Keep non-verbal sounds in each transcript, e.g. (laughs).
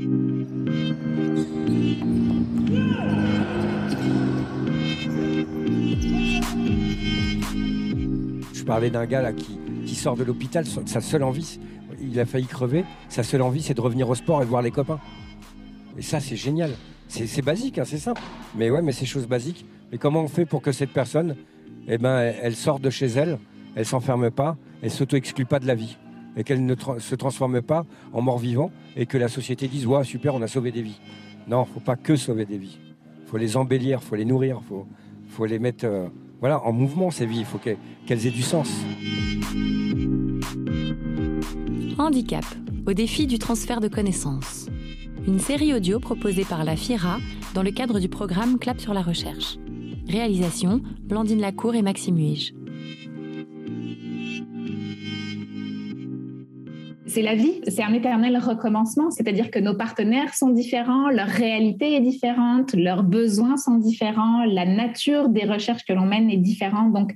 Je parlais d'un gars là qui, sort de l'hôpital, sa seule envie, il a failli crever, sa seule envie c'est de revenir au sport et voir les copains. Et ça c'est génial. C'est basique, hein, c'est simple. Mais ouais, mais c'est chose basique. Mais comment on fait pour que cette personne, eh ben, elle, sorte de chez elle, elle s'enferme pas, elle s'auto-exclut pas de la vie? Et qu'elle ne se transforme pas en mort-vivant et que la société dise ouais super on a sauvé des vies. Non, faut pas que sauver des vies. Faut les embellir, faut les nourrir, faut faut les mettre euh, voilà en mouvement ces vies. Il faut qu'elles aient du sens. Handicap au défi du transfert de connaissances. Une série audio proposée par la FIRA dans le cadre du programme Clap sur la recherche. Réalisation Blandine Lacour et Maxime Huige. C'est la vie, c'est un éternel recommencement, c'est-à-dire que nos partenaires sont différents, leur réalité est différente, leurs besoins sont différents, la nature des recherches que l'on mène est différente. Donc,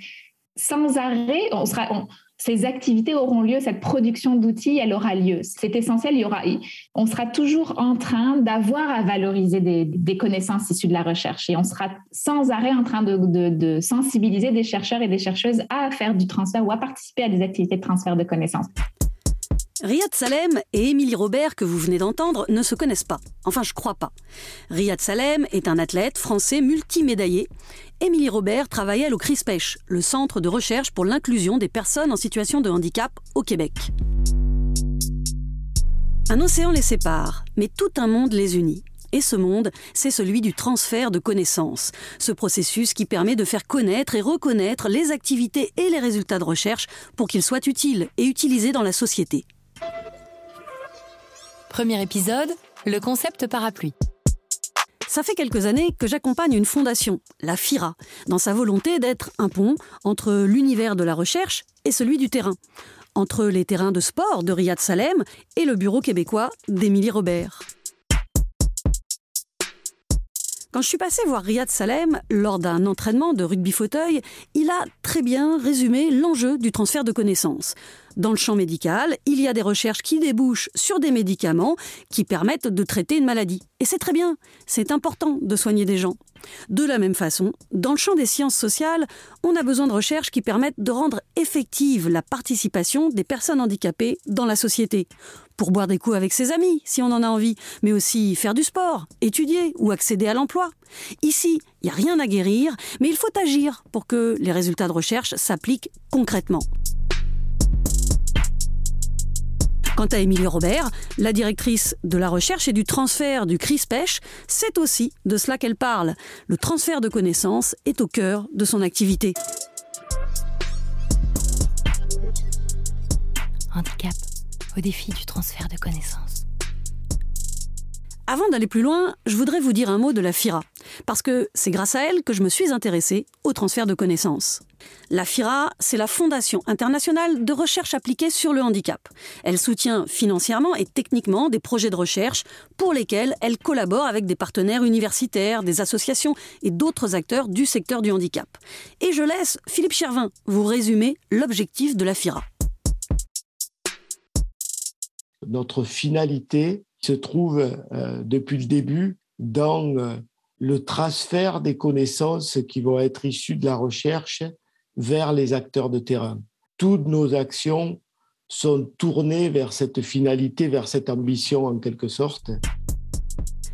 sans arrêt, on sera, ces activités auront lieu, cette production d'outils, elle aura lieu. C'est essentiel, il y aura, on sera toujours en train d'avoir à valoriser des, connaissances issues de la recherche et on sera sans arrêt en train de sensibiliser des chercheurs et des chercheuses à faire du transfert ou à participer à des activités de transfert de connaissances. Riyad Salem et Émilie Robert, que vous venez d'entendre, ne se connaissent pas. Enfin, je crois pas. Riyad Salem est un athlète français multimédaillé. Émilie Robert travaille au CRISPECH, le centre de recherche pour l'inclusion des personnes en situation de handicap au Québec. Un océan les sépare, mais tout un monde les unit. Et ce monde, c'est celui du transfert de connaissances, ce processus qui permet de faire connaître et reconnaître les activités et les résultats de recherche pour qu'ils soient utiles et utilisés dans la société. Premier épisode, le concept parapluie. Ça fait quelques années que j'accompagne une fondation, la FIRA, dans sa volonté d'être un pont entre l'univers de la recherche et celui du terrain, entre les terrains de sport de Riyad Salem et le bureau québécois d'Émilie Robert. Quand je suis passée voir Riyad Salem lors d'un entraînement de rugby fauteuil, il a très bien résumé l'enjeu du transfert de connaissances. Dans le champ médical, il y a des recherches qui débouchent sur des médicaments qui permettent de traiter une maladie. Et c'est très bien, c'est important de soigner des gens. De la même façon, dans le champ des sciences sociales, on a besoin de recherches qui permettent de rendre effective la participation des personnes handicapées dans la société. Pour boire des coups avec ses amis, si on en a envie, mais aussi faire du sport, étudier ou accéder à l'emploi. Ici, il n'y a rien à guérir, mais il faut agir pour que les résultats de recherche s'appliquent concrètement. Quant à Émilie Robert, la directrice de la recherche et du transfert du CRISPECH, c'est aussi de cela qu'elle parle. Le transfert de connaissances est au cœur de son activité. Handicap au défi du transfert de connaissances. Avant d'aller plus loin, je voudrais vous dire un mot de la FIRA, parce que c'est grâce à elle que je me suis intéressée au transfert de connaissances. La FIRA, c'est la Fondation internationale de recherche appliquée sur le handicap. Elle soutient financièrement et techniquement des projets de recherche pour lesquels elle collabore avec des partenaires universitaires, des associations et d'autres acteurs du secteur du handicap. Et je laisse Philippe Chervin vous résumer l'objectif de la FIRA. Notre finalité se trouve euh, depuis le début dans euh, le transfert des connaissances qui vont être issues de la recherche vers les acteurs de terrain. Toutes nos actions sont tournées vers cette finalité, vers cette ambition en quelque sorte.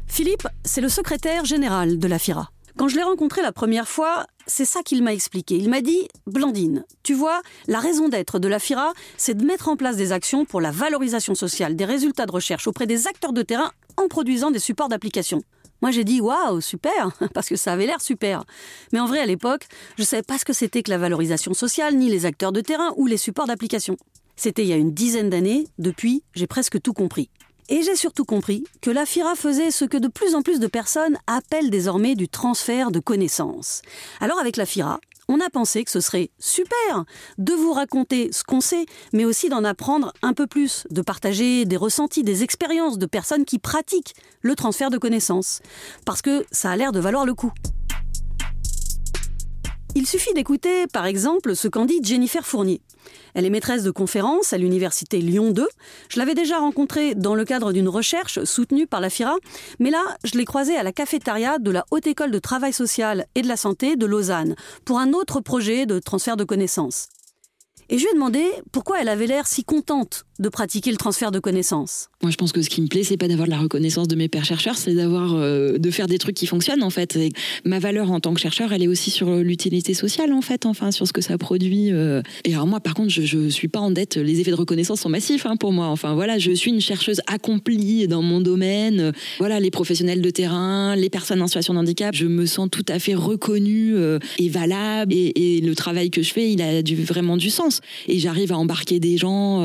Philippe, c'est le secrétaire général de la FIRA. Quand je l'ai rencontré la première fois, c'est ça qu'il m'a expliqué. Il m'a dit Blandine, tu vois, la raison d'être de la FIRA, c'est de mettre en place des actions pour la valorisation sociale des résultats de recherche auprès des acteurs de terrain en produisant des supports d'application. Moi, j'ai dit waouh, super, (laughs) parce que ça avait l'air super. Mais en vrai, à l'époque, je ne savais pas ce que c'était que la valorisation sociale, ni les acteurs de terrain ou les supports d'application. C'était il y a une dizaine d'années, depuis, j'ai presque tout compris. Et j'ai surtout compris que la FIRA faisait ce que de plus en plus de personnes appellent désormais du transfert de connaissances. Alors avec la FIRA, on a pensé que ce serait super de vous raconter ce qu'on sait, mais aussi d'en apprendre un peu plus, de partager des ressentis, des expériences de personnes qui pratiquent le transfert de connaissances, parce que ça a l'air de valoir le coup. Il suffit d'écouter, par exemple, ce qu'en dit Jennifer Fournier. Elle est maîtresse de conférences à l'université Lyon 2. Je l'avais déjà rencontrée dans le cadre d'une recherche soutenue par la FIRA, mais là, je l'ai croisée à la cafétéria de la Haute École de Travail Social et de la Santé de Lausanne pour un autre projet de transfert de connaissances. Et je lui ai demandé pourquoi elle avait l'air si contente de pratiquer le transfert de connaissances. Moi, je pense que ce qui me plaît, c'est pas d'avoir la reconnaissance de mes pères chercheurs, c'est d'avoir euh, de faire des trucs qui fonctionnent en fait. ma valeur en tant que chercheur, elle est aussi sur l'utilité sociale en fait, enfin sur ce que ça produit. Euh. Et alors moi, par contre, je, je suis pas en dette. Les effets de reconnaissance sont massifs hein, pour moi. Enfin voilà, je suis une chercheuse accomplie dans mon domaine. Voilà, les professionnels de terrain, les personnes en situation de handicap, je me sens tout à fait reconnue euh, et valable. Et, et, le travail que je fais, il a vraiment du sens. Et j'arrive à embarquer des gens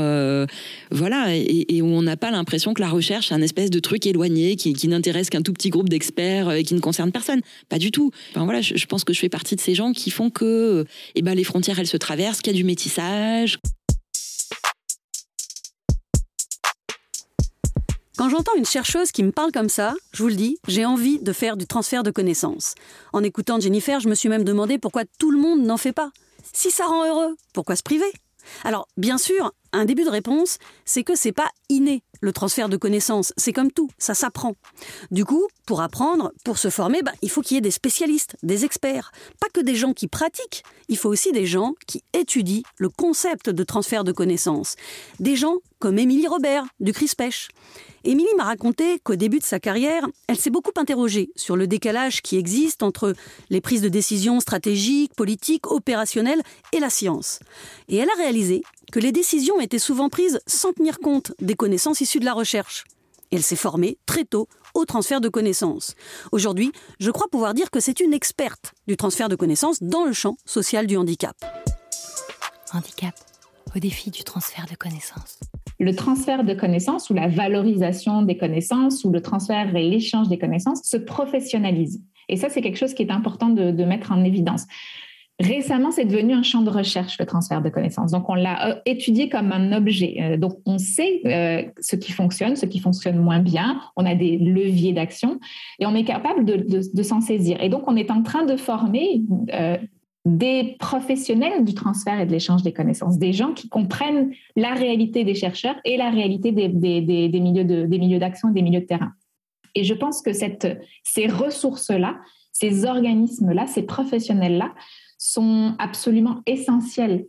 voilà, et, où on n'a pas l'impression que la recherche est un espèce de truc éloigné qui, n'intéresse qu'un tout petit groupe d'experts et qui ne concerne personne. Pas du tout. Enfin, voilà, je, pense que je fais partie de ces gens qui font que eh ben, les frontières, elles se traversent, qu'il y a du métissage. Quand j'entends une chercheuse qui me parle comme ça, je vous le dis, j'ai envie de faire du transfert de connaissances. En écoutant Jennifer, je me suis même demandé pourquoi tout le monde n'en fait pas. Si ça rend heureux, pourquoi se priver? Alors, bien sûr, un début de réponse, c'est que c'est pas inné le transfert de connaissances. C'est comme tout, ça s'apprend. Du coup, pour apprendre, pour se former, ben, il faut qu'il y ait des spécialistes, des experts. Pas que des gens qui pratiquent, il faut aussi des gens qui étudient le concept de transfert de connaissances. Des gens comme Émilie Robert, du CRISPECH. Émilie m'a raconté qu'au début de sa carrière, elle s'est beaucoup interrogée sur le décalage qui existe entre les prises de décision stratégiques, politiques, opérationnelles et la science. Et elle a réalisé que les décisions étaient souvent prises sans tenir compte des connaissances issues de la recherche. elle s'est formée très tôt au transfert de connaissances. Aujourd'hui, je crois pouvoir dire que c'est une experte du transfert de connaissances dans le champ social du handicap. Handicap, au défi du transfert de connaissances le transfert de connaissances ou la valorisation des connaissances ou le transfert et l'échange des connaissances se professionnalise. Et ça, c'est quelque chose qui est important de, mettre en évidence. Récemment, c'est devenu un champ de recherche, le transfert de connaissances. Donc, on l'a euh, étudié comme un objet. Euh, donc, on sait euh, ce qui fonctionne, ce qui fonctionne moins bien. On a des leviers d'action et on est capable de, s'en saisir. Et donc, on est en train de former des professionnels du transfert et de l'échange des connaissances, des gens qui comprennent la réalité des chercheurs et la réalité des, milieux, de, des milieux d'action et des milieux de terrain. Et je pense que cette, ces ressources-là, ces organismes-là, ces professionnels-là sont absolument essentiels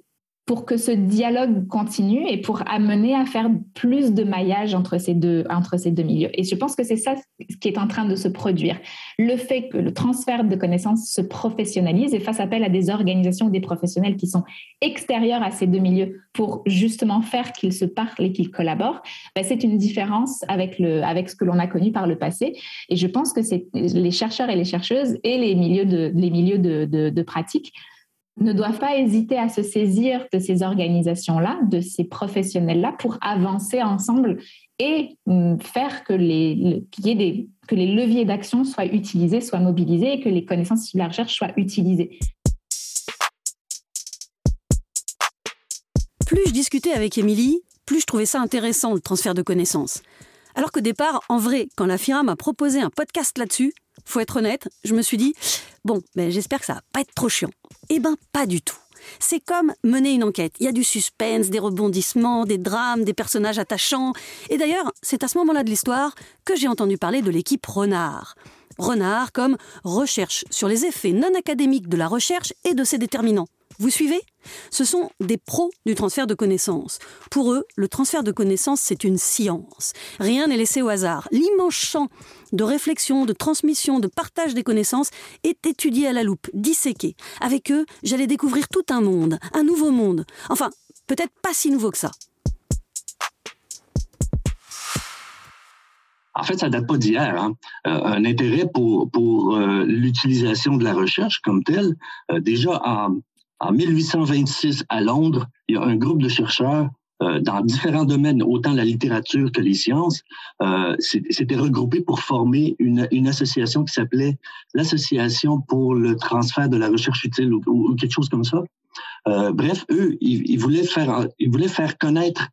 pour que ce dialogue continue et pour amener à faire plus de maillage entre ces deux, entre ces deux milieux. Et je pense que c'est ça qui est en train de se produire. Le fait que le transfert de connaissances se professionnalise et fasse appel à des organisations ou des professionnels qui sont extérieurs à ces deux milieux pour justement faire qu'ils se parlent et qu'ils collaborent, ben, c'est une différence avec, le, avec ce que l'on a connu par le passé. Et je pense que c'est les chercheurs et les chercheuses et les milieux de, les milieux de, de pratique ne doivent pas hésiter à se saisir de ces organisations-là, de ces professionnels-là, pour avancer ensemble et hum, faire que les, leviers d'action soient utilisés, soient mobilisés et que les connaissances sur la recherche soient utilisées. Plus je discutais avec Émilie, plus je trouvais ça intéressant, le transfert de connaissances. Alors qu'au départ, en vrai, quand la FIRA m'a proposé un podcast là-dessus, faut être honnête, je me suis dit, bon, ben, j'espère que ça va pas être trop chiant. Eh ben, pas du tout. C'est comme mener une enquête. Il y a du suspense, des rebondissements, des drames, des personnages attachants. Et d'ailleurs, c'est à ce moment-là de l'histoire que j'ai entendu parler de l'équipe Renard. Renard comme recherche sur les effets non académiques de la recherche et de ses déterminants. Vous suivez? Ce sont des pros du transfert de connaissances. Pour eux, le transfert de connaissances, c'est une science. Rien n'est laissé au hasard. L'immense champ de réflexion, de transmission, de partage des connaissances est étudié à la loupe, disséqué. Avec eux, j'allais découvrir tout un monde, un nouveau monde. Enfin, peut-être pas si nouveau que ça. En fait, ça date pas d'hier. Hein. Euh, un intérêt pour, pour euh, l'utilisation de la recherche comme telle, euh, déjà en, en 1826, à Londres, il y a un groupe de chercheurs euh, dans différents domaines, autant la littérature que les sciences, euh, s'étaient regroupés pour former une, association qui s'appelait l'Association pour le transfert de la recherche utile ou, quelque chose comme ça. Euh, bref, eux, ils, ils, voulaient faire, ils voulaient faire connaître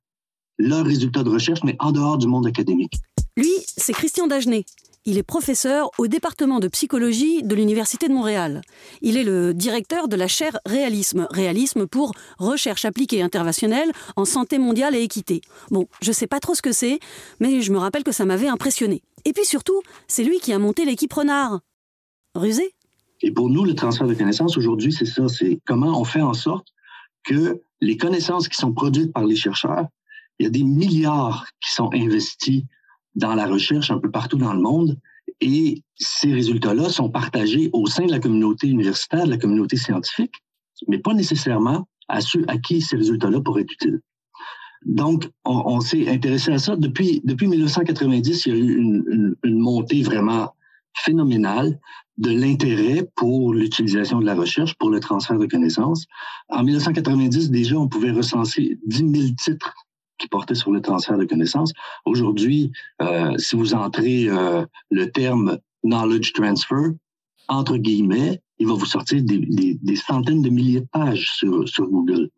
leurs résultats de recherche, mais en dehors du monde académique. Lui, c'est Christian Dagenet. Il est professeur au département de psychologie de l'Université de Montréal. Il est le directeur de la chaire Réalisme. Réalisme pour recherche appliquée interventionnelle en santé mondiale et équité. Bon, je sais pas trop ce que c'est, mais je me rappelle que ça m'avait impressionné. Et puis surtout, c'est lui qui a monté l'équipe Renard. Rusé? Et pour nous, le transfert de connaissances aujourd'hui, c'est ça, c'est comment on fait en sorte que les connaissances qui sont produites par les chercheurs, il y a des milliards qui sont investis dans la recherche un peu partout dans le monde. Et ces résultats-là sont partagés au sein de la communauté universitaire, de la communauté scientifique, mais pas nécessairement à ceux à qui ces résultats-là pourraient être utiles. Donc, on, s'est intéressé à ça. Depuis, depuis 1990, il y a eu une, une montée vraiment phénoménale de l'intérêt pour l'utilisation de la recherche, pour le transfert de connaissances. En 1990, déjà, on pouvait recenser 10 000 titres qui portait sur le transfert de connaissances. Aujourd'hui, euh, si vous entrez euh, le terme knowledge transfer, entre guillemets, il va vous sortir des, centaines de milliers de pages sur, Google.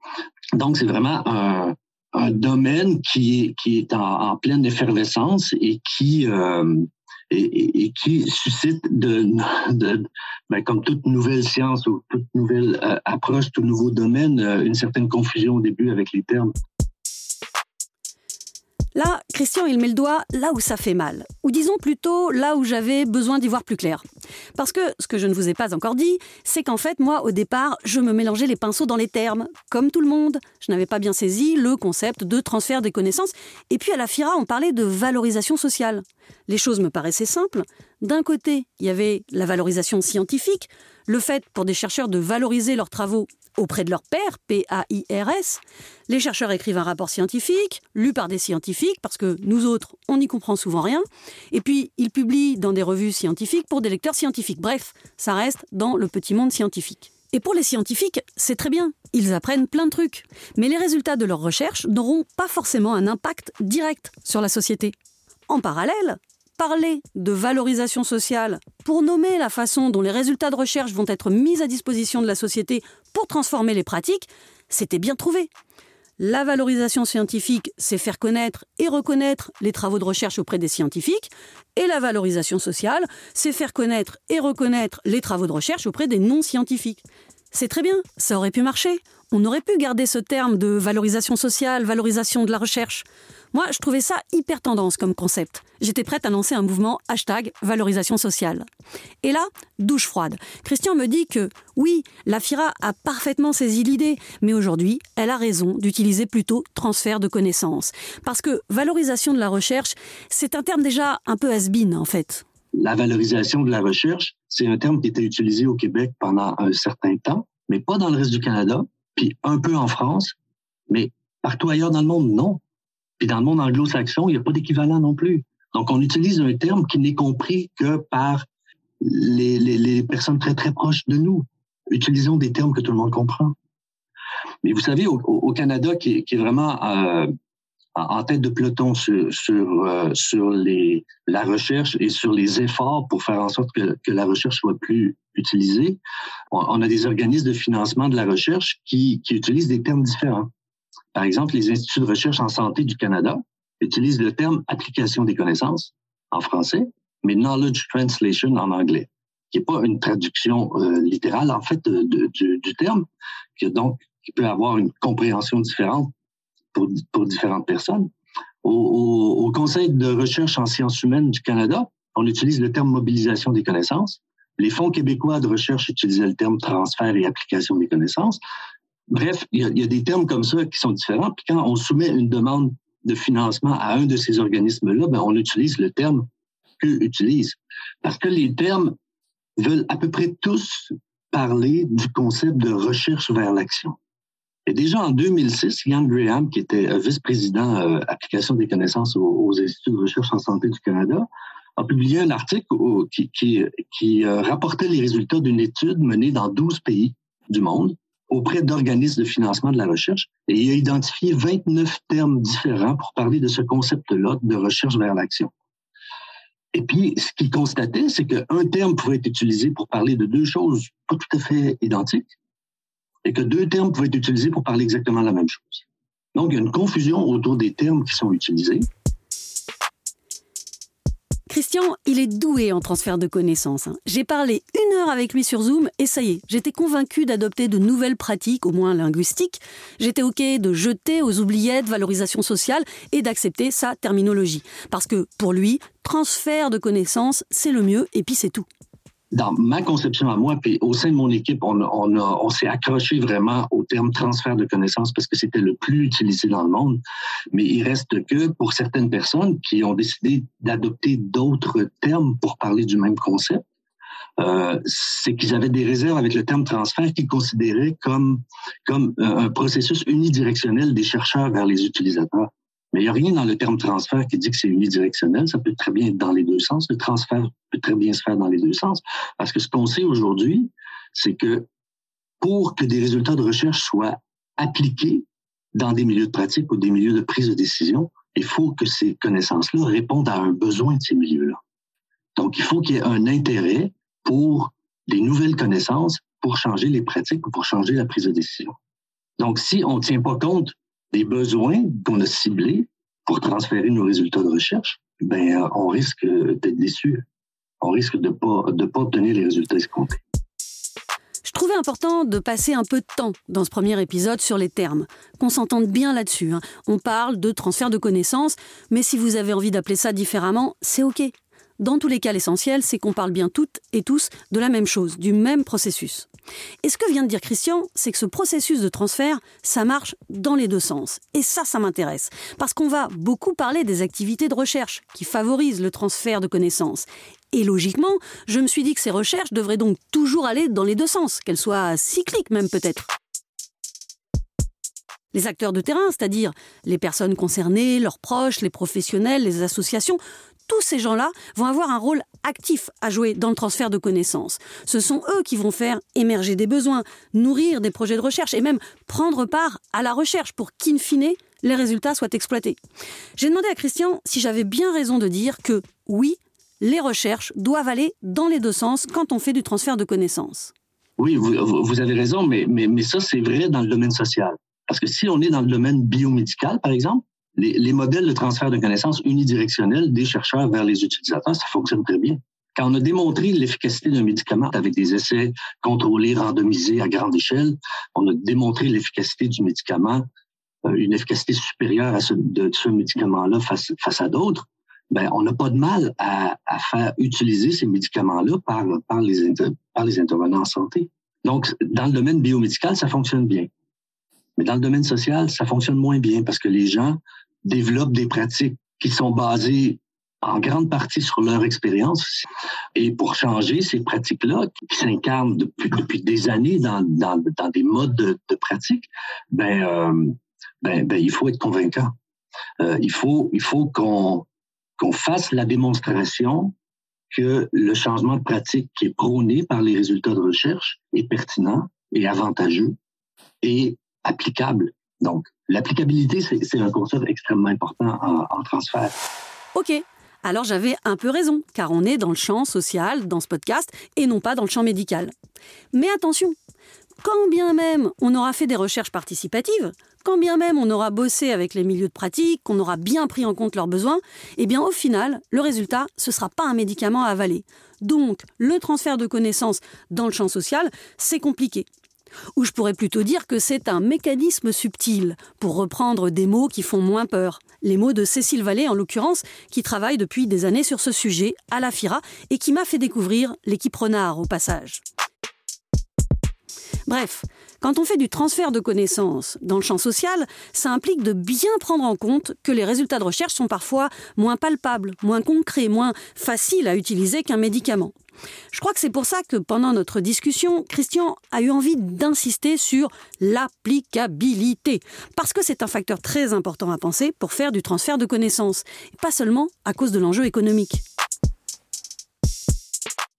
Donc, c'est vraiment un, domaine qui est, qui est en, pleine effervescence et qui, euh, et, qui suscite, de, ben, comme toute nouvelle science ou toute nouvelle approche, tout nouveau domaine, une certaine confusion au début avec les termes. Là, Christian, il met le doigt là où ça fait mal. Ou disons plutôt là où j'avais besoin d'y voir plus clair. Parce que ce que je ne vous ai pas encore dit, c'est qu'en fait, moi, au départ, je me mélangeais les pinceaux dans les termes. Comme tout le monde, je n'avais pas bien saisi le concept de transfert des connaissances. Et puis à la FIRA, on parlait de valorisation sociale. Les choses me paraissaient simples. D'un côté, il y avait la valorisation scientifique, le fait pour des chercheurs de valoriser leurs travaux auprès de leur père, P-A-I-R-S. Les chercheurs écrivent un rapport scientifique, lu par des scientifiques, parce que nous autres, on n'y comprend souvent rien. Et puis, ils publient dans des revues scientifiques pour des lecteurs scientifiques. Bref, ça reste dans le petit monde scientifique. Et pour les scientifiques, c'est très bien, ils apprennent plein de trucs. Mais les résultats de leurs recherches n'auront pas forcément un impact direct sur la société. En parallèle, parler de valorisation sociale pour nommer la façon dont les résultats de recherche vont être mis à disposition de la société pour transformer les pratiques, c'était bien trouvé. La valorisation scientifique, c'est faire connaître et reconnaître les travaux de recherche auprès des scientifiques, et la valorisation sociale, c'est faire connaître et reconnaître les travaux de recherche auprès des non-scientifiques. C'est très bien, ça aurait pu marcher. On aurait pu garder ce terme de valorisation sociale, valorisation de la recherche. Moi, je trouvais ça hyper tendance comme concept. J'étais prête à lancer un mouvement hashtag valorisation sociale. Et là, douche froide. Christian me dit que oui, la FIRA a parfaitement saisi l'idée, mais aujourd'hui, elle a raison d'utiliser plutôt transfert de connaissances. Parce que valorisation de la recherche, c'est un terme déjà un peu has en fait. La valorisation de la recherche, c'est un terme qui était utilisé au Québec pendant un certain temps, mais pas dans le reste du Canada, puis un peu en France, mais partout ailleurs dans le monde, non. Puis dans le monde anglo-saxon, il n'y a pas d'équivalent non plus. Donc, on utilise un terme qui n'est compris que par les, personnes très, très proches de nous. Utilisons des termes que tout le monde comprend. Mais vous savez, au, Canada, qui, est vraiment euh, en tête de peloton sur, euh, la recherche et sur les efforts pour faire en sorte que, la recherche soit plus utilisée, on, a des organismes de financement de la recherche qui utilisent des termes différents. Par exemple, les instituts de recherche en santé du Canada utilisent le terme application des connaissances en français, mais knowledge translation en anglais, qui n'est pas une traduction euh, littérale en fait de, du, terme, qui donc peut avoir une compréhension différente pour, différentes personnes. Au, au, au, Conseil de recherche en sciences humaines du Canada, on utilise le terme mobilisation des connaissances. Les fonds québécois de recherche utilisaient le terme transfert et application des connaissances. Bref, il y, a, des termes comme ça qui sont différents. Puis quand on soumet une demande de financement à un de ces organismes-là, ben on utilise le terme qu'eux utilisent. Parce que les termes veulent à peu près tous parler du concept de recherche vers l'action. Et déjà en 2006, Ian Graham, qui était vice-président euh, application des connaissances aux, instituts de recherche en santé du Canada, a publié un article qui euh, rapportait les résultats d'une étude menée dans 12 pays du monde auprès d'organismes de financement de la recherche et il a identifié 29 termes différents pour parler de ce concept-là de recherche vers l'action. Et puis, ce qu'il constatait, c'est qu'un terme pouvait être utilisé pour parler de deux choses pas tout à fait identiques et que deux termes pouvaient être utilisés pour parler exactement la même chose. Donc, il y a une confusion autour des termes qui sont utilisés. Christian, il est doué en transfert de connaissances. hein. J'ai parlé une heure avec lui sur Zoom et ça y est, j'étais convaincue d'adopter de nouvelles pratiques, au moins linguistiques. J'étais OK de jeter aux oubliettes valorisation sociale et d'accepter sa terminologie. Parce que pour lui, transfert de connaissances, c'est le mieux et puis c'est tout. Dans ma conception à moi, puis au sein de mon équipe, on, on, on s'est accroché vraiment au terme transfert de connaissances parce que c'était le plus utilisé dans le monde. Mais il reste que pour certaines personnes qui ont décidé d'adopter d'autres termes pour parler du même concept, euh, c'est qu'ils avaient des réserves avec le terme transfert qu'ils considéraient comme, comme euh, un processus unidirectionnel des chercheurs vers les utilisateurs. Mais il n'y a rien dans le terme transfert qui dit que c'est unidirectionnel. Ça peut très bien être dans les deux sens. Le transfert peut très bien se faire dans les deux sens. Parce que ce qu'on sait aujourd'hui, c'est que pour que des résultats de recherche soient appliqués dans des milieux de pratique ou des milieux de prise de décision, il faut que ces connaissances-là répondent à un besoin de ces milieux-là. Donc, il faut qu'il y ait un intérêt pour des nouvelles connaissances pour changer les pratiques ou pour changer la prise de décision. Donc, si on ne tient pas compte des besoins qu'on a ciblés pour transférer nos résultats de recherche, ben, euh, on risque d'être déçu. On risque de pas, de pas obtenir les résultats escomptés. Je trouvais important de passer un peu de temps dans ce premier épisode sur les termes, qu'on s'entende bien là-dessus. hein. On parle de transfert de connaissances, mais si vous avez envie d'appeler ça différemment, c'est OK. Dans tous les cas, l'essentiel, c'est qu'on parle bien toutes et tous de la même chose, du même processus. Et ce que vient de dire Christian, c'est que ce processus de transfert, ça marche dans les deux sens. Et ça, ça m'intéresse. Parce qu'on va beaucoup parler des activités de recherche qui favorisent le transfert de connaissances. Et logiquement, je me suis dit que ces recherches devraient donc toujours aller dans les deux sens, qu'elles soient cycliques même peut-être. Les acteurs de terrain, c'est-à-dire les personnes concernées, leurs proches, les professionnels, les associations, tous ces gens-là vont avoir un rôle actif à jouer dans le transfert de connaissances. Ce sont eux qui vont faire émerger des besoins, nourrir des projets de recherche et même prendre part à la recherche pour qu'in fine, les résultats soient exploités. J'ai demandé à Christian si j'avais bien raison de dire que oui, les recherches doivent aller dans les deux sens quand on fait du transfert de connaissances. Oui, vous, avez raison, mais ça, c'est vrai dans le domaine social. Parce que si on est dans le domaine biomédical, par exemple, les, les modèles de transfert de connaissances unidirectionnels des chercheurs vers les utilisateurs, ça fonctionne très bien. Quand on a démontré l'efficacité d'un médicament avec des essais contrôlés, randomisés à grande échelle, on a démontré l'efficacité du médicament, euh, une efficacité supérieure à ce, de ce médicament-là face, à d'autres, ben, on n'a pas de mal à, faire utiliser ces médicaments-là par, les, par les intervenants en santé. Donc, dans le domaine biomédical, ça fonctionne bien. Mais dans le domaine social, ça fonctionne moins bien parce que les gens développent des pratiques qui sont basées en grande partie sur leur expérience. Et pour changer ces pratiques-là, qui s'incarnent depuis, depuis des années dans, dans, dans des modes de, de pratique, ben, euh, ben, ben, il faut être convaincant. Euh, il faut, il faut qu'on qu'on fasse la démonstration que le changement de pratique qui est prôné par les résultats de recherche est pertinent et avantageux et applicable. Donc, l'applicabilité, c'est un concept extrêmement important en, transfert. Ok, alors j'avais un peu raison, car on est dans le champ social, dans ce podcast, et non pas dans le champ médical. Mais attention, quand bien même on aura fait des recherches participatives, quand bien même on aura bossé avec les milieux de pratique, qu'on aura bien pris en compte leurs besoins, eh bien au final, le résultat, ce sera pas un médicament à avaler. Donc, le transfert de connaissances dans le champ social, c'est compliqué. Ou je pourrais plutôt dire que c'est un mécanisme subtil, pour reprendre des mots qui font moins peur. Les mots de Cécile Vallée, en l'occurrence, qui travaille depuis des années sur ce sujet à la FIRA et qui m'a fait découvrir l'équipe Renard au passage. Bref, quand on fait du transfert de connaissances dans le champ social, ça implique de bien prendre en compte que les résultats de recherche sont parfois moins palpables, moins concrets, moins faciles à utiliser qu'un médicament. Je crois que c'est pour ça que pendant notre discussion, Christian a eu envie d'insister sur l'applicabilité, parce que c'est un facteur très important à penser pour faire du transfert de connaissances, pas seulement à cause de l'enjeu économique.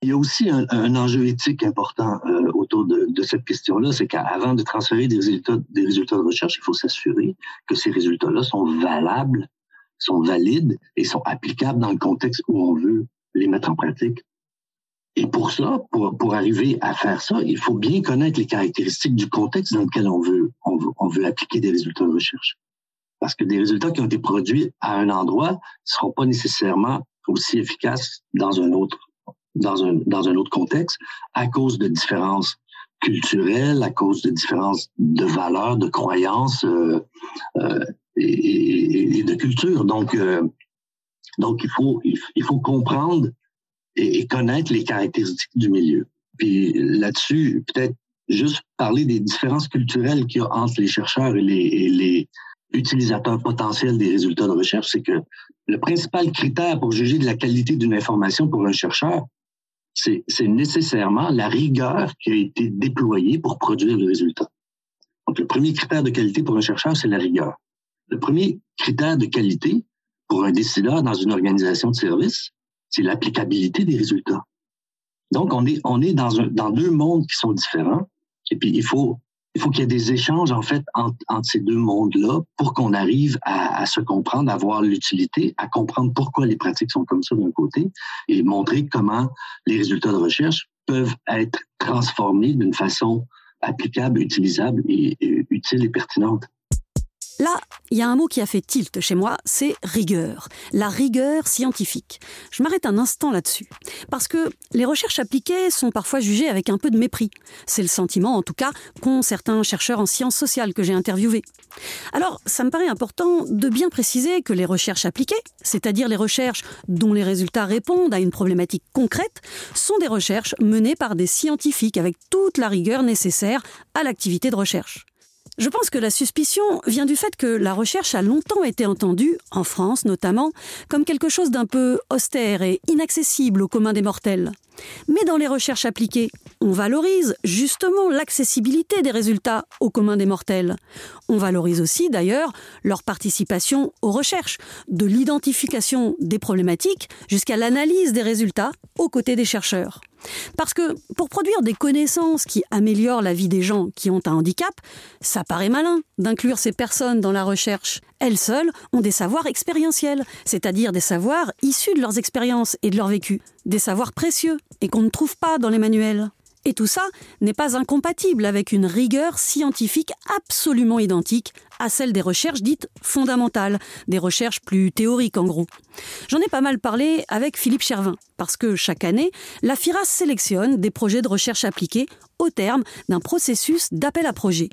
Il y a aussi un, enjeu éthique important euh, autour de, cette question-là, c'est qu'avant de transférer des résultats, de recherche, il faut s'assurer que ces résultats-là sont valables, sont valides et sont applicables dans le contexte où on veut les mettre en pratique. Et pour ça, pour, arriver à faire ça, il faut bien connaître les caractéristiques du contexte dans lequel on veut, appliquer des résultats de recherche. Parce que des résultats qui ont été produits à un endroit ne seront pas nécessairement aussi efficace dans un autre dans un dans un autre contexte à cause de différences culturelles, à cause de différences de valeurs, de croyances euh, euh, et, et, de culture. Donc euh, donc il faut il faut comprendre et, connaître les caractéristiques du milieu. Puis là-dessus, peut-être juste parler des différences culturelles qu'il y a entre les chercheurs et les, et les utilisateurs potentiels des résultats de recherche, c'est que le principal critère pour juger de la qualité d'une information pour un chercheur, c'est nécessairement la rigueur qui a été déployée pour produire le résultat. Donc, le premier critère de qualité pour un chercheur, c'est la rigueur. Le premier critère de qualité pour un décideur dans une organisation de service, c'est l'applicabilité des résultats. Donc, on est, on est dans, un, dans deux mondes qui sont différents. Et puis, il faut, il faut qu'il y ait des échanges, en fait, entre, ces deux mondes-là pour qu'on arrive à, se comprendre, à voir l'utilité, à comprendre pourquoi les pratiques sont comme ça d'un côté et montrer comment les résultats de recherche peuvent être transformés d'une façon applicable, utilisable et utile et pertinente. Là, il y a un mot qui a fait tilt chez moi, c'est rigueur. La rigueur scientifique. Je m'arrête un instant là-dessus. Parce que les recherches appliquées sont parfois jugées avec un peu de mépris. C'est le sentiment, en tout cas, qu'ont certains chercheurs en sciences sociales que j'ai interviewés. Alors, ça me paraît important de bien préciser que les recherches appliquées, c'est-à-dire les recherches dont les résultats répondent à une problématique concrète, sont des recherches menées par des scientifiques avec toute la rigueur nécessaire à l'activité de recherche. Je pense que la suspicion vient du fait que la recherche a longtemps été entendue, en France notamment, comme quelque chose d'un peu austère et inaccessible au commun des mortels. Mais dans les recherches appliquées, on valorise justement l'accessibilité des résultats au commun des mortels. On valorise aussi d'ailleurs leur participation aux recherches, de l'identification des problématiques jusqu'à l'analyse des résultats aux côtés des chercheurs. Parce que pour produire des connaissances qui améliorent la vie des gens qui ont un handicap, ça paraît malin d'inclure ces personnes dans la recherche. Elles seules ont des savoirs expérientiels, c'est-à-dire des savoirs issus de leurs expériences et de leur vécu, des savoirs précieux et qu'on ne trouve pas dans les manuels. Et tout ça n'est pas incompatible avec une rigueur scientifique absolument identique à celle des recherches dites fondamentales, des recherches plus théoriques en gros. J'en ai pas mal parlé avec Philippe Chervin, parce que chaque année, la FIRA sélectionne des projets de recherche appliqués au terme d'un processus d'appel à projet.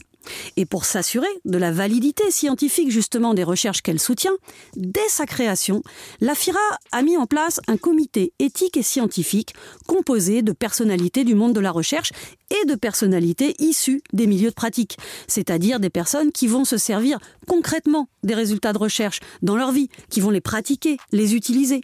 Et pour s'assurer de la validité scientifique justement des recherches qu'elle soutient, dès sa création, la FIRA a mis en place un comité éthique et scientifique composé de personnalités du monde de la recherche et de personnalités issues des milieux de pratique, c'est-à-dire des personnes qui vont se servir concrètement des résultats de recherche dans leur vie, qui vont les pratiquer, les utiliser.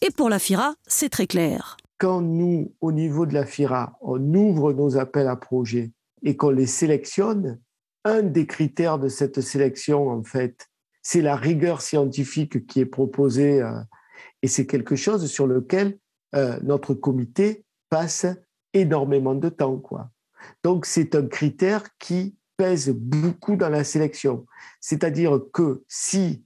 Et pour la FIRA, c'est très clair. Quand nous, au niveau de la FIRA, on ouvre nos appels à projets et qu'on les sélectionne, un des critères de cette sélection, en fait, c'est la rigueur scientifique qui est proposée euh, et c'est quelque chose sur lequel euh, notre comité passe énormément de temps. Donc, c'est un critère qui pèse beaucoup dans la sélection. C'est-à-dire que si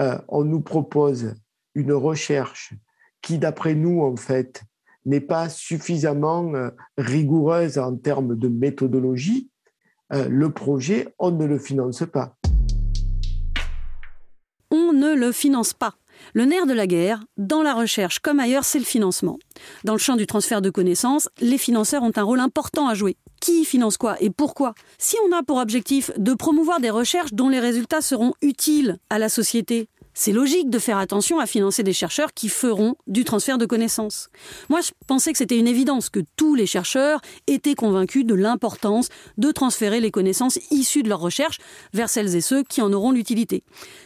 euh, on nous propose une recherche qui, d'après nous, en fait, n'est pas suffisamment rigoureuse en termes de méthodologie, le projet, on ne le finance pas. On ne le finance pas. Le nerf de la guerre, dans la recherche comme ailleurs, c'est le financement. Dans le champ du transfert de connaissances, les financeurs ont un rôle important à jouer. Qui finance quoi et pourquoi? Si on a pour objectif de promouvoir des recherches dont les résultats seront utiles à la société, c'est logique de faire attention à financer des chercheurs qui feront du transfert de connaissances. Moi, je pensais que c'était une évidence, que tous les chercheurs étaient convaincus de l'importance de transférer les connaissances issues de leurs recherches vers celles et ceux qui en auront l'utilité.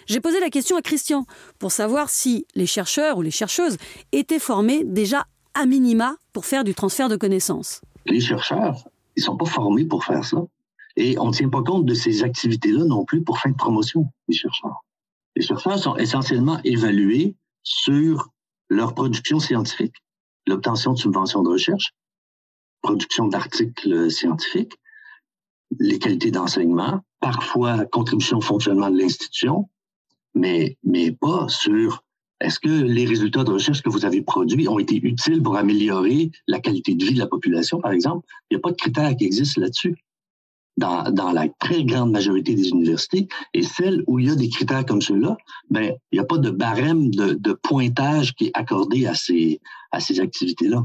J'ai posé la question à Christian pour savoir si les chercheurs ou les chercheuses étaient formés déjà à minima pour faire du transfert de connaissances. Les chercheurs, ils sont pas formés pour faire ça. Et on ne tient pas compte de ces activités-là non plus pour faire de promotion, les chercheurs. Les chercheurs sont essentiellement évalués sur leur production scientifique, l'obtention de subventions de recherche, production d'articles scientifiques, les qualités d'enseignement, parfois contribution au fonctionnement de l'institution, mais, mais pas sur est-ce que les résultats de recherche que vous avez produits ont été utiles pour améliorer la qualité de vie de la population, par exemple? Il n'y a pas de critères qui existent là-dessus. Dans, la très grande majorité des universités. Et celles où il y a des critères comme ceux-là, ben, il n'y a pas de barème de, pointage qui est accordé à ces, à ces activités-là.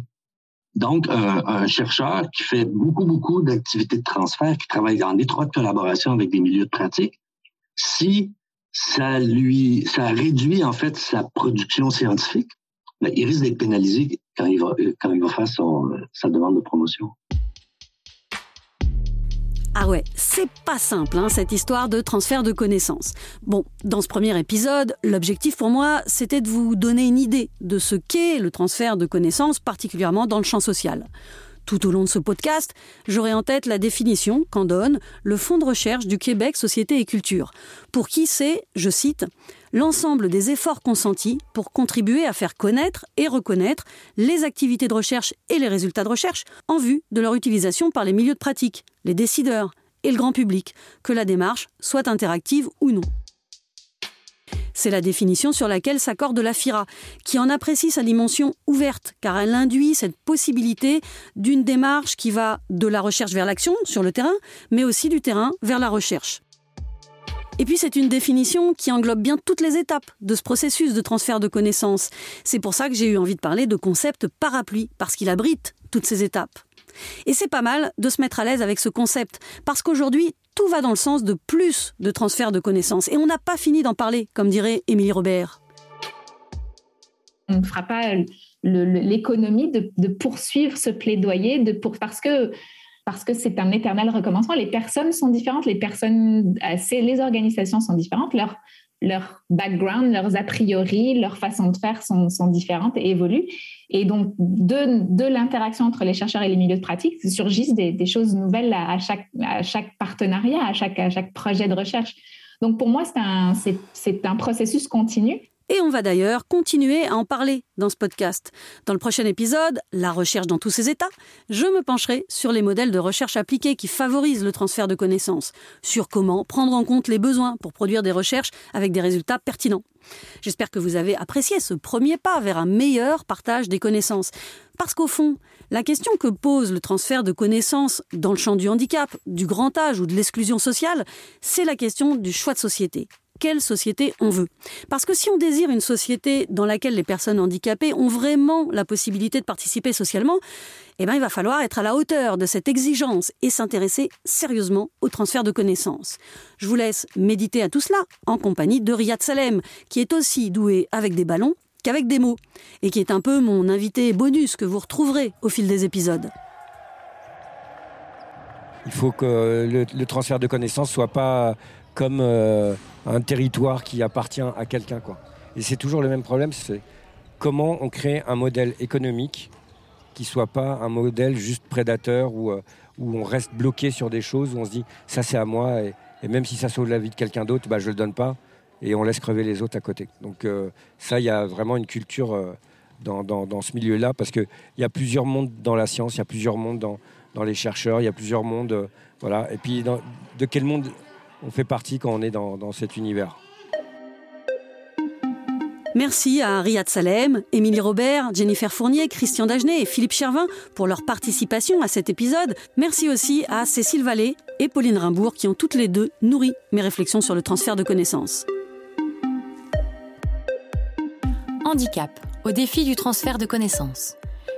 Donc, un, chercheur qui fait beaucoup, beaucoup d'activités de transfert, qui travaille en étroite collaboration avec des milieux de pratique, si ça lui, ça réduit en fait sa production scientifique, ben, il risque d'être pénalisé quand il va, quand il va faire sa demande de promotion. Ah ouais, c'est pas simple, hein, cette histoire de transfert de connaissances. Bon, dans ce premier épisode, l'objectif pour moi, c'était de vous donner une idée de ce qu'est le transfert de connaissances, particulièrement dans le champ social. Tout au long de ce podcast, j'aurai en tête la définition qu'en donne le Fonds de recherche du Québec Société et Culture, pour qui c'est, je cite, l'ensemble des efforts consentis pour contribuer à faire connaître et reconnaître les activités de recherche et les résultats de recherche en vue de leur utilisation par les milieux de pratique, les décideurs et le grand public, que la démarche soit interactive ou non. C'est la définition sur laquelle s'accorde la FIRA, qui en apprécie sa dimension ouverte, car elle induit cette possibilité d'une démarche qui va de la recherche vers l'action sur le terrain, mais aussi du terrain vers la recherche. Et puis c'est une définition qui englobe bien toutes les étapes de ce processus de transfert de connaissances. C'est pour ça que j'ai eu envie de parler de concept parapluie, parce qu'il abrite toutes ces étapes. Et c'est pas mal de se mettre à l'aise avec ce concept, parce qu'aujourd'hui, tout va dans le sens de plus de transfert de connaissances. Et on n'a pas fini d'en parler, comme dirait Émilie Robert. On ne fera pas l'économie de, poursuivre ce plaidoyer parce que parce que c'est un éternel recommencement. Les personnes sont différentes, les personnes, euh, les organisations sont différentes, leur, leur background, leurs a priori, leur façon de faire sont, différentes et évoluent. Et donc, de, l'interaction entre les chercheurs et les milieux de pratique, surgissent des, choses nouvelles à, chaque, partenariat, à chaque, projet de recherche. Donc, pour moi, c'est, un processus continu et on va d'ailleurs continuer à en parler dans ce podcast. Dans le prochain épisode, La recherche dans tous ses états, je me pencherai sur les modèles de recherche appliqués qui favorisent le transfert de connaissances, sur comment prendre en compte les besoins pour produire des recherches avec des résultats pertinents. J'espère que vous avez apprécié ce premier pas vers un meilleur partage des connaissances. Parce qu'au fond, la question que pose le transfert de connaissances dans le champ du handicap, du grand âge ou de l'exclusion sociale, c'est la question du choix de société quelle société on veut. Parce que si on désire une société dans laquelle les personnes handicapées ont vraiment la possibilité de participer socialement, eh ben, il va falloir être à la hauteur de cette exigence et s'intéresser sérieusement au transfert de connaissances. Je vous laisse méditer à tout cela en compagnie de Riyad Salem, qui est aussi doué avec des ballons qu'avec des mots, et qui est un peu mon invité bonus que vous retrouverez au fil des épisodes. Il faut que le, le transfert de connaissances soit pas comme euh, un territoire qui appartient à quelqu'un. Quoi. Et c'est toujours le même problème, c'est comment on crée un modèle économique qui soit pas un modèle juste prédateur où, euh, où on reste bloqué sur des choses, où on se dit ça c'est à moi, et, même si ça sauve la vie de quelqu'un d'autre, bah, je ne le donne pas, et on laisse crever les autres à côté. Donc euh, ça, il y a vraiment une culture dans, dans, dans, ce milieu-là, parce qu'il y a plusieurs mondes dans la science, il y a plusieurs mondes dans, dans les chercheurs, il y a plusieurs mondes. voilà. Et puis de quel monde on fait partie quand on est dans, cet univers. Merci à Riyad Salem, Émilie Robert, Jennifer Fournier, Christian Dagenet et Philippe Chervin pour leur participation à cet épisode. Merci aussi à Cécile Vallée et Pauline Rimbourg qui ont toutes les deux nourri mes réflexions sur le transfert de connaissances. Handicap, au défi du transfert de connaissances.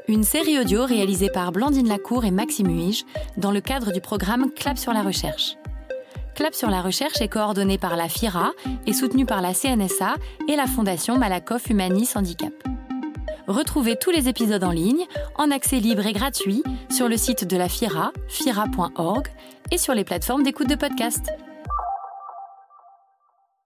Une série audio réalisée par Blandine Lacour et Maxime Huige dans le cadre du programme Clap sur la recherche. Clap sur la recherche est coordonné par la FIRA et soutenu par la CNSA et la Fondation Malakoff Humanis Handicap. Retrouvez tous les épisodes en ligne, en accès libre et gratuit, sur le site de la FIRA, fira.org, et sur les plateformes d'écoute de podcast.